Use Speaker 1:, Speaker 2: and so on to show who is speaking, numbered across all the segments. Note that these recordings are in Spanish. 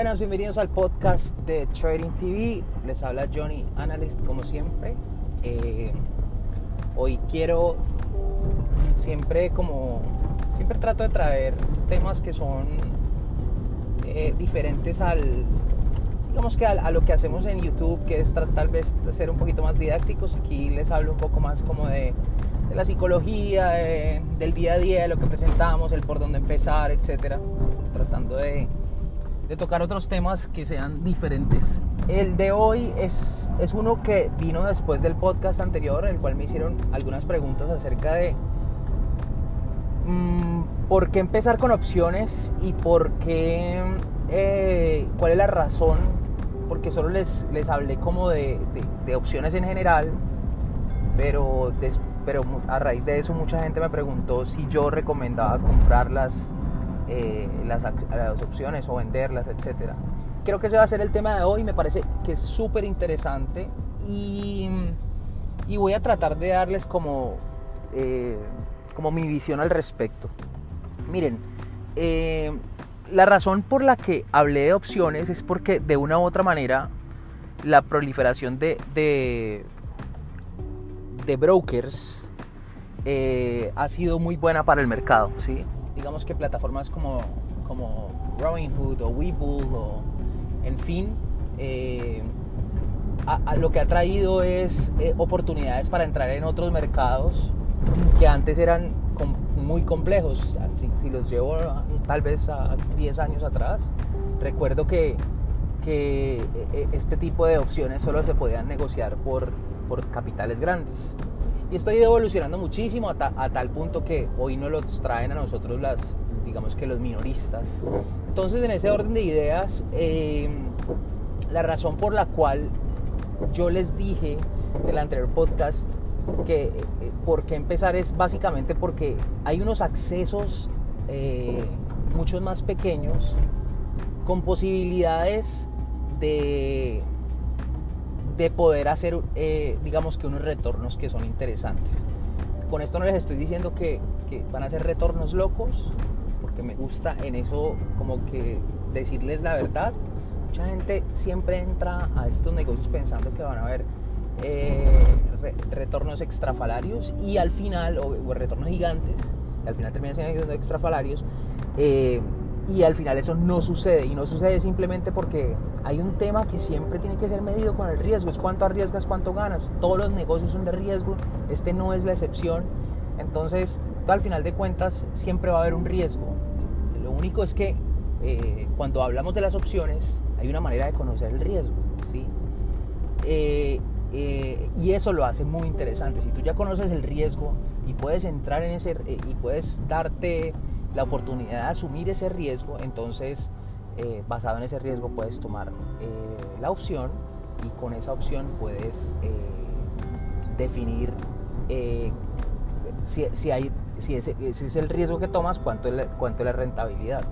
Speaker 1: Buenas, bienvenidos al podcast de Trading TV. Les habla Johnny Analyst como siempre. Eh, hoy quiero siempre como siempre trato de traer temas que son eh, diferentes al digamos que a, lo que hacemos en YouTube, que es tal vez ser un poquito más didácticos. Aquí les hablo un poco más como de, la psicología, del día a día, de lo que presentamos, el por dónde empezar, etcétera, tratando de de tocar otros temas que sean diferentes. El de hoy es, es uno que vino después del podcast anterior, en el cual me hicieron algunas preguntas acerca de mmm, por qué empezar con opciones y por qué, eh, cuál es la razón, porque solo les, les hablé como de, de, opciones en general, pero, pero a raíz de eso mucha gente me preguntó si yo recomendaba comprarlas eh, las, opciones o venderlas, etc. Creo que ese va a ser el tema de hoy, me parece que es súper interesante y, y, voy a tratar de darles como, eh, como mi visión al respecto. Miren, eh, la razón por la que hablé de opciones es porque de una u otra manera la proliferación de, de brokers ha sido muy buena para el mercado, ¿sí? Digamos que plataformas como, como Robinhood o Webull o en fin, eh, a, lo que ha traído es eh, oportunidades para entrar en otros mercados que antes eran muy complejos. si, los llevo tal vez a 10 años atrás, recuerdo que, que eh, este tipo de opciones solo se podían negociar por, por capitales grandes. Y estoy evolucionando muchísimo a, tal punto que hoy no los traen a nosotros las, digamos que los minoristas. Entonces en ese orden de ideas, em, la razón por la cual yo les dije en el anterior podcast que eh, por qué empezar es básicamente porque hay unos accesos eh, muchos más pequeños con posibilidades de de poder hacer, eh, digamos que unos retornos que son interesantes. Con esto no les estoy diciendo que, que, van a ser retornos locos, porque me gusta en eso como que decirles la verdad. Mucha gente siempre entra a estos negocios pensando que van a haber eh, retornos extrafalarios y al final, o, retornos gigantes, al final terminan siendo extrafalarios. Eh, y al final eso no sucede y no sucede simplemente porque hay un tema que siempre tiene que ser medido con el riesgo, es cuánto arriesgas, cuánto ganas. Todos los negocios son de riesgo, este no es la excepción. Entonces, al final de cuentas siempre va a haber un riesgo. Lo único es que eh, cuando hablamos de las opciones hay una manera de conocer el riesgo, ¿sí? Eh, eh, y eso lo hace muy interesante. Si tú ya conoces el riesgo y puedes entrar en ese y puedes darte la oportunidad de asumir ese riesgo, entonces eh, basado en ese riesgo puedes tomar eh, la opción y con esa opción puedes eh, definir si, si, hay, si, ese, es el riesgo que tomas, cuánto es la, cuánto es la rentabilidad.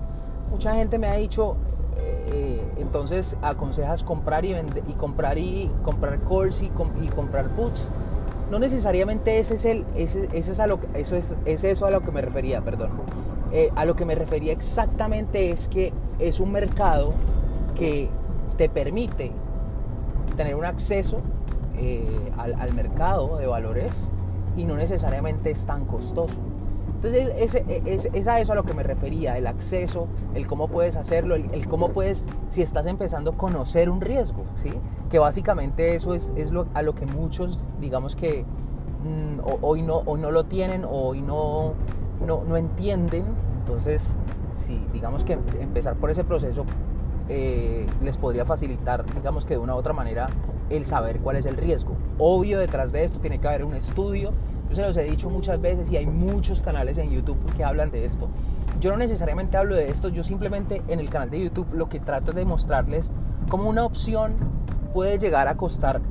Speaker 1: Mucha gente me ha dicho, entonces aconsejas comprar y, vender, y comprar y comprar calls y, comprar puts no necesariamente ese es el ese, es a lo eso es, es, eso a lo que me refería perdón eh, a lo que me refería exactamente es que es un mercado que te permite tener un acceso eh, al, mercado de valores y no necesariamente es tan costoso. Entonces es, a eso a lo que me refería, el acceso, el cómo puedes hacerlo, el, cómo puedes, si estás empezando a conocer un riesgo, ¿sí? que básicamente eso es, lo, a lo que muchos, digamos que mm, hoy, no, o no lo tienen hoy no, no, no entienden. Entonces, si digamos que empezar por ese proceso eh, les podría facilitar, digamos que de una u otra manera, el saber cuál es el riesgo. Obvio, detrás de esto tiene que haber un estudio. Yo se los he dicho muchas veces y hay muchos canales en YouTube que hablan de esto. Yo no necesariamente hablo de esto, yo simplemente en el canal de YouTube lo que trato es de mostrarles cómo una opción puede llegar a costar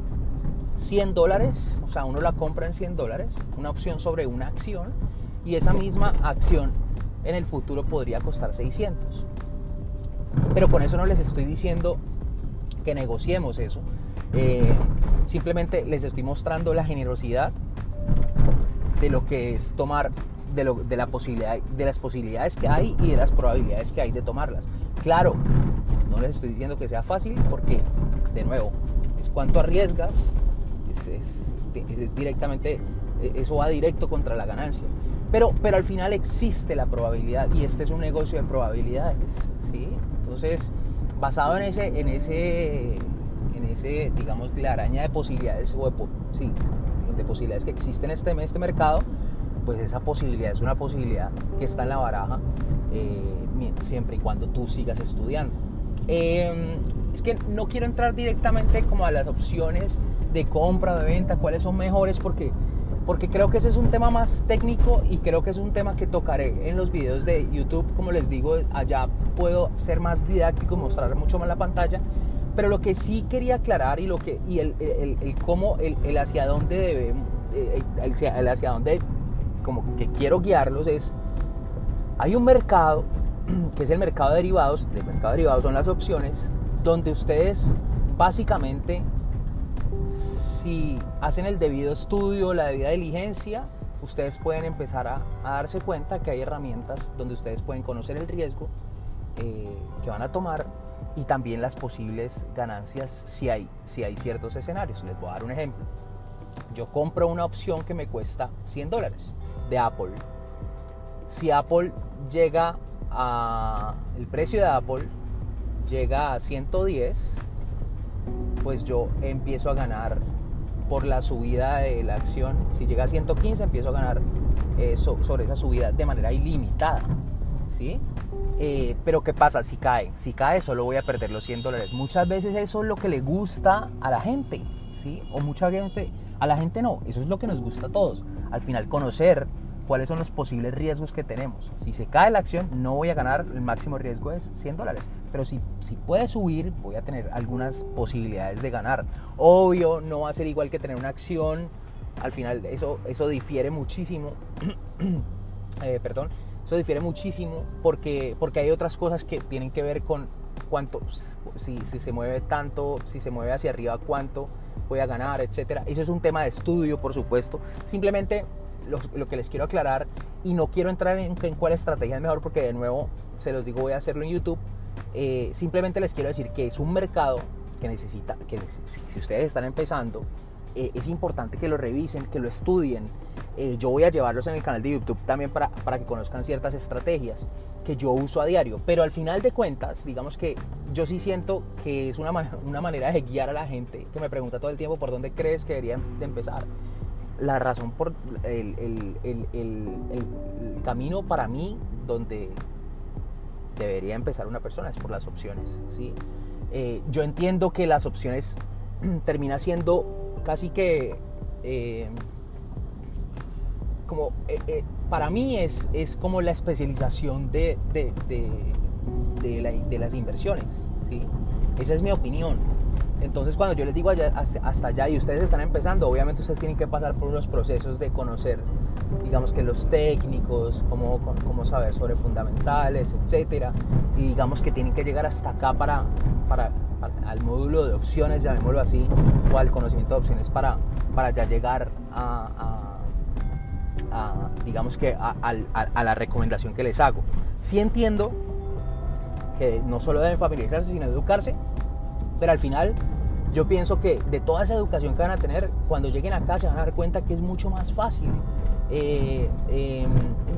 Speaker 1: 100 dólares, o sea, uno la compra en 100 dólares, una opción sobre una acción, y esa misma acción en el futuro podría costar 600. Pero con eso no les estoy diciendo que negociemos eso. Eh, simplemente les estoy mostrando la generosidad de lo que es tomar, de, lo, de, la posibilidad, de las posibilidades que hay y de las probabilidades que hay de tomarlas. Claro, No les estoy diciendo que sea fácil porque, de nuevo, es cuánto arriesgas, es, directamente, e, eso va directo contra la ganancia. Pero, pero al final existe la probabilidad y este es un negocio de probabilidades. ¿sí? Entonces, basado en ese, en ese, en ese digamos, la araña de posibilidades, o de, sí, de posibilidades que existen en este, en este mercado, pues esa posibilidad es una posibilidad que está en la baraja eh, siempre y cuando tú sigas estudiando. Em, es que no quiero entrar directamente como a las opciones de compra de venta, cuáles son mejores, porque, porque creo que ese es un tema más técnico y creo que es un tema que tocaré en los videos de YouTube. Como les digo, allá puedo ser más didáctico, mostrar mucho más la pantalla. Pero lo que sí quería aclarar y, lo que, y el, el, el cómo, el, el, hacia dónde debe, eh, el, hacia dónde como que quiero guiarlos es, hay un mercado que es el mercado de derivados, el mercado de derivados son las opciones, donde ustedes básicamente si hacen el debido estudio, la debida diligencia, ustedes pueden empezar a, darse cuenta que hay herramientas donde ustedes pueden conocer el riesgo eh, que van a tomar y también las posibles ganancias si hay, si hay ciertos escenarios. Les voy a dar un ejemplo. Yo compro una opción que me cuesta 100 dólares de Apple. Si Apple llega a... el precio de Apple llega a 110, pues yo empiezo a ganar por la subida de la acción. Si llega a 115, empiezo a ganar eh, sobre esa subida de manera ilimitada. ¿sí? Eh, pero ¿qué pasa si cae? Si cae solo voy a perder los 100 dólares. Muchas veces eso es lo que le gusta a la gente. ¿sí? O muchas veces a la gente no. Eso es lo que nos gusta a todos. Al final conocer cuáles son los posibles riesgos que tenemos. Si se cae la acción, no voy a ganar, el máximo riesgo es 100 dólares. Pero si, si puede subir, voy a tener algunas posibilidades de ganar. Obvio, no va a ser igual que tener una acción. Al final, eso, eso difiere muchísimo. Eh, perdón, eso difiere muchísimo porque, porque hay otras cosas que tienen que ver con cuánto, si, si se mueve tanto, si se mueve hacia arriba, cuánto voy a ganar, etcétera. Eso es un tema de estudio, por supuesto. Simplemente lo, que les quiero aclarar y no quiero entrar en, cuál estrategia es mejor porque de nuevo se los digo voy a hacerlo en YouTube. Eh, simplemente les quiero decir que es un mercado que necesita, que si ustedes están empezando, eh, es importante que lo revisen, que lo estudien. Eh, yo voy a llevarlos en el canal de YouTube también para, para, que conozcan ciertas estrategias que yo uso a diario. Pero al final de cuentas, digamos que yo sí siento que es una, una manera de guiar a la gente que me pregunta todo el tiempo por dónde crees que debería de empezar la razón por el, camino para mí donde debería empezar una persona es por las opciones. ¿sí? Eh, yo entiendo que las opciones termina siendo casi que eh, como eh, para mí es, es como la especialización de, de, de las inversiones. ¿sí? Esa es mi opinión. Entonces cuando yo les digo hasta, allá y ustedes están empezando, obviamente ustedes tienen que pasar por unos procesos de conocer, digamos que los técnicos, cómo, cómo saber sobre fundamentales, etcétera, y digamos que tienen que llegar hasta acá para, para, al módulo de opciones, llamémoslo así, o al conocimiento de opciones para, para ya llegar a, digamos que a, la recomendación que les hago. Sí entiendo que no solo deben familiarizarse, sino educarse, pero al final yo pienso que de toda esa educación que van a tener, cuando lleguen acá se van a dar cuenta que es mucho más fácil. Eh, em,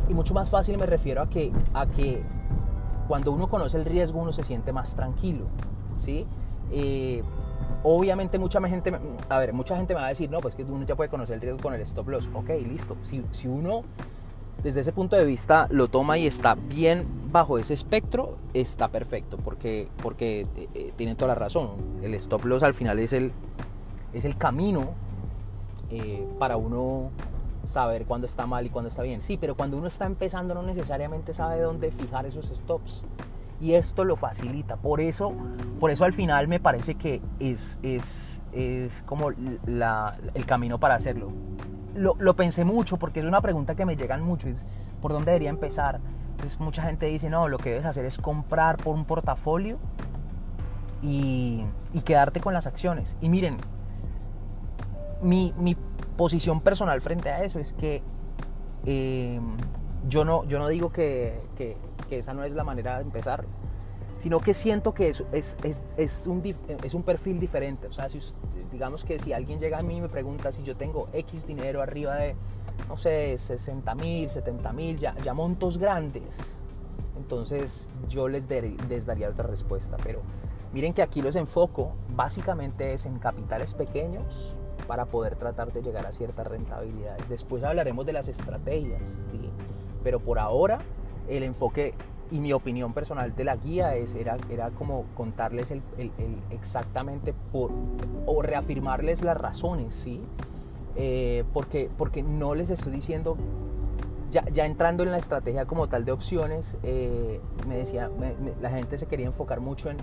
Speaker 1: y mucho más fácil me refiero a que, a que cuando uno conoce el riesgo uno se siente más tranquilo. ¿sí? Eh, obviamente mucha gente, a ver, mucha gente me va a decir, no, pues que uno ya puede conocer el riesgo con el stop loss. Ok, listo. Si, si uno desde ese punto de vista lo toma y está bien bajo ese espectro, está perfecto, porque, porque eh, eh, tienen toda la razón. El stop loss al final es el, es el camino eh, para uno saber cuándo está mal y cuándo está bien. Sí, pero cuando uno está empezando no necesariamente sabe dónde fijar esos stops. Y esto lo facilita. Por eso, por eso al final me parece que es, es, es como la, el camino para hacerlo lo, pensé mucho porque es una pregunta que me llegan mucho, es por dónde debería empezar. Entonces mucha gente dice, no, lo que debes hacer es comprar por un portafolio y, quedarte con las acciones. Y miren, mi, posición personal frente a eso es que em, yo, no, yo no digo que, esa no es la manera de empezar, sino que siento que es, es, es, es un, es un perfil diferente. O sea, si, digamos que si alguien llega a mí y me pregunta si yo tengo X dinero arriba de, no sé, 60 mil, 70 mil, ya, ya montos grandes, entonces yo les, daría otra respuesta. Pero miren que aquí los enfoco básicamente es en capitales pequeños para poder tratar de llegar a cierta rentabilidad. Después hablaremos de las estrategias, ¿sí? pero por ahora el enfoque y mi opinión personal de la guía es, era, era como contarles el, el, exactamente por, o reafirmarles las razones, ¿sí? Eh, porque, porque no les estoy diciendo, ya, ya, entrando en la estrategia como tal de opciones, eh, me decía, la gente se quería enfocar mucho en,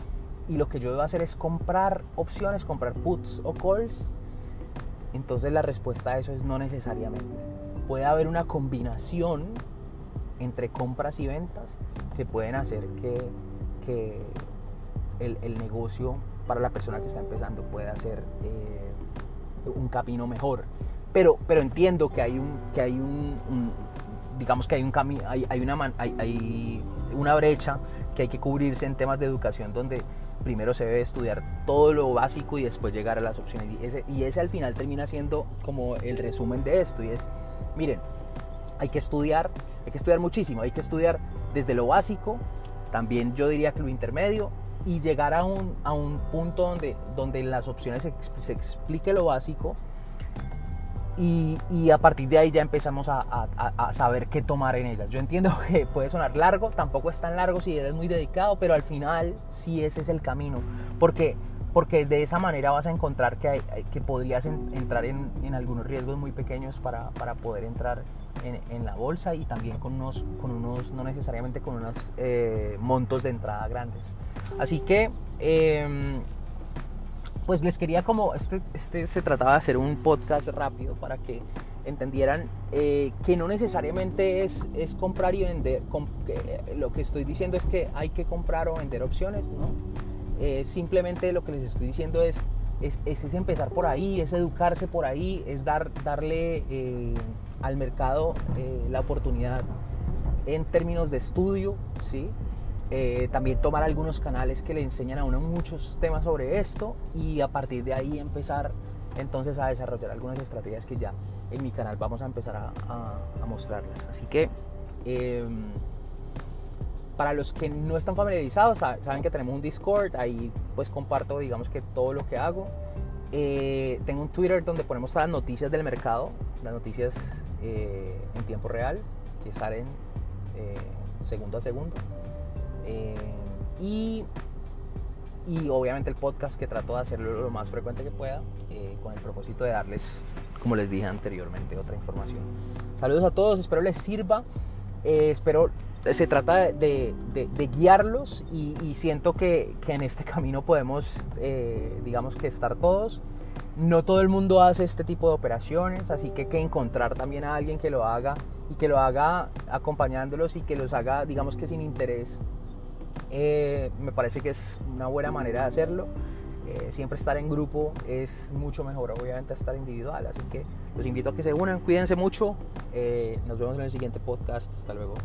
Speaker 1: y lo que yo debo hacer es comprar opciones, comprar puts o calls. Entonces la respuesta a eso es no necesariamente. Puede haber una combinación entre compras y ventas que pueden hacer que, que el, el, negocio para la persona que está empezando pueda ser eh, un camino mejor. Pero, pero entiendo que hay un, que hay un, digamos que hay un camino, hay, hay, una, hay, hay una brecha que hay que cubrirse en temas de educación donde primero se debe estudiar todo lo básico y después llegar a las opciones. Y ese, y ese al final termina siendo como el resumen de esto. Y es, miren, hay que estudiar, hay que estudiar muchísimo, hay que estudiar desde lo básico, también yo diría que lo intermedio, y llegar a un, a un punto donde, donde las opciones se, se explique lo básico y, y, a partir de ahí ya empezamos a, a, a, saber qué tomar en ellas. Yo entiendo que puede sonar largo, tampoco es tan largo si eres muy dedicado, pero al final sí ese es el camino, porque, porque de esa manera vas a encontrar que, hay, que podrías entrar en, en, algunos riesgos muy pequeños para, para poder entrar en, en, la bolsa y también con unos, con unos no necesariamente con unos eh, montos de entrada grandes. Así que... Eh, pues les quería como, este, este se trataba de hacer un podcast rápido para que entendieran eh, que no necesariamente es, es comprar y vender, que, lo que estoy diciendo es que hay que comprar o vender opciones, ¿no? Eh, simplemente lo que les estoy diciendo es, es, es, empezar por ahí, es educarse por ahí, es dar, darle eh, al mercado la oportunidad en términos de estudio, ¿sí? Eh, también tomar algunos canales que le enseñan a uno muchos temas sobre esto y a partir de ahí empezar entonces a desarrollar algunas estrategias que ya en mi canal vamos a empezar a, mostrarlas. Así que em, para los que no están familiarizados, saben que tenemos un Discord, ahí pues comparto digamos que todo lo que hago. Eh, tengo un Twitter donde ponemos todas las noticias del mercado, las noticias eh, en tiempo real que salen segundo a segundo. Eh, y, y obviamente el podcast que trato de hacerlo lo más frecuente que pueda, eh, con el propósito de darles, como les dije anteriormente, otra información. Saludos a todos, espero les sirva. Eh, espero, se trata de, de, de guiarlos y, y, siento que, que, en este camino podemos, digamos que estar todos. No todo el mundo hace este tipo de operaciones, así que que encontrar también a alguien que lo haga y que lo haga acompañándolos y que los haga, digamos que sin interés eh, me parece que es una buena manera de hacerlo. Eh, siempre estar en grupo es mucho mejor, obviamente, estar individual. Así que los invito a que se unan, cuídense mucho. Eh, nos vemos en el siguiente podcast. Hasta luego.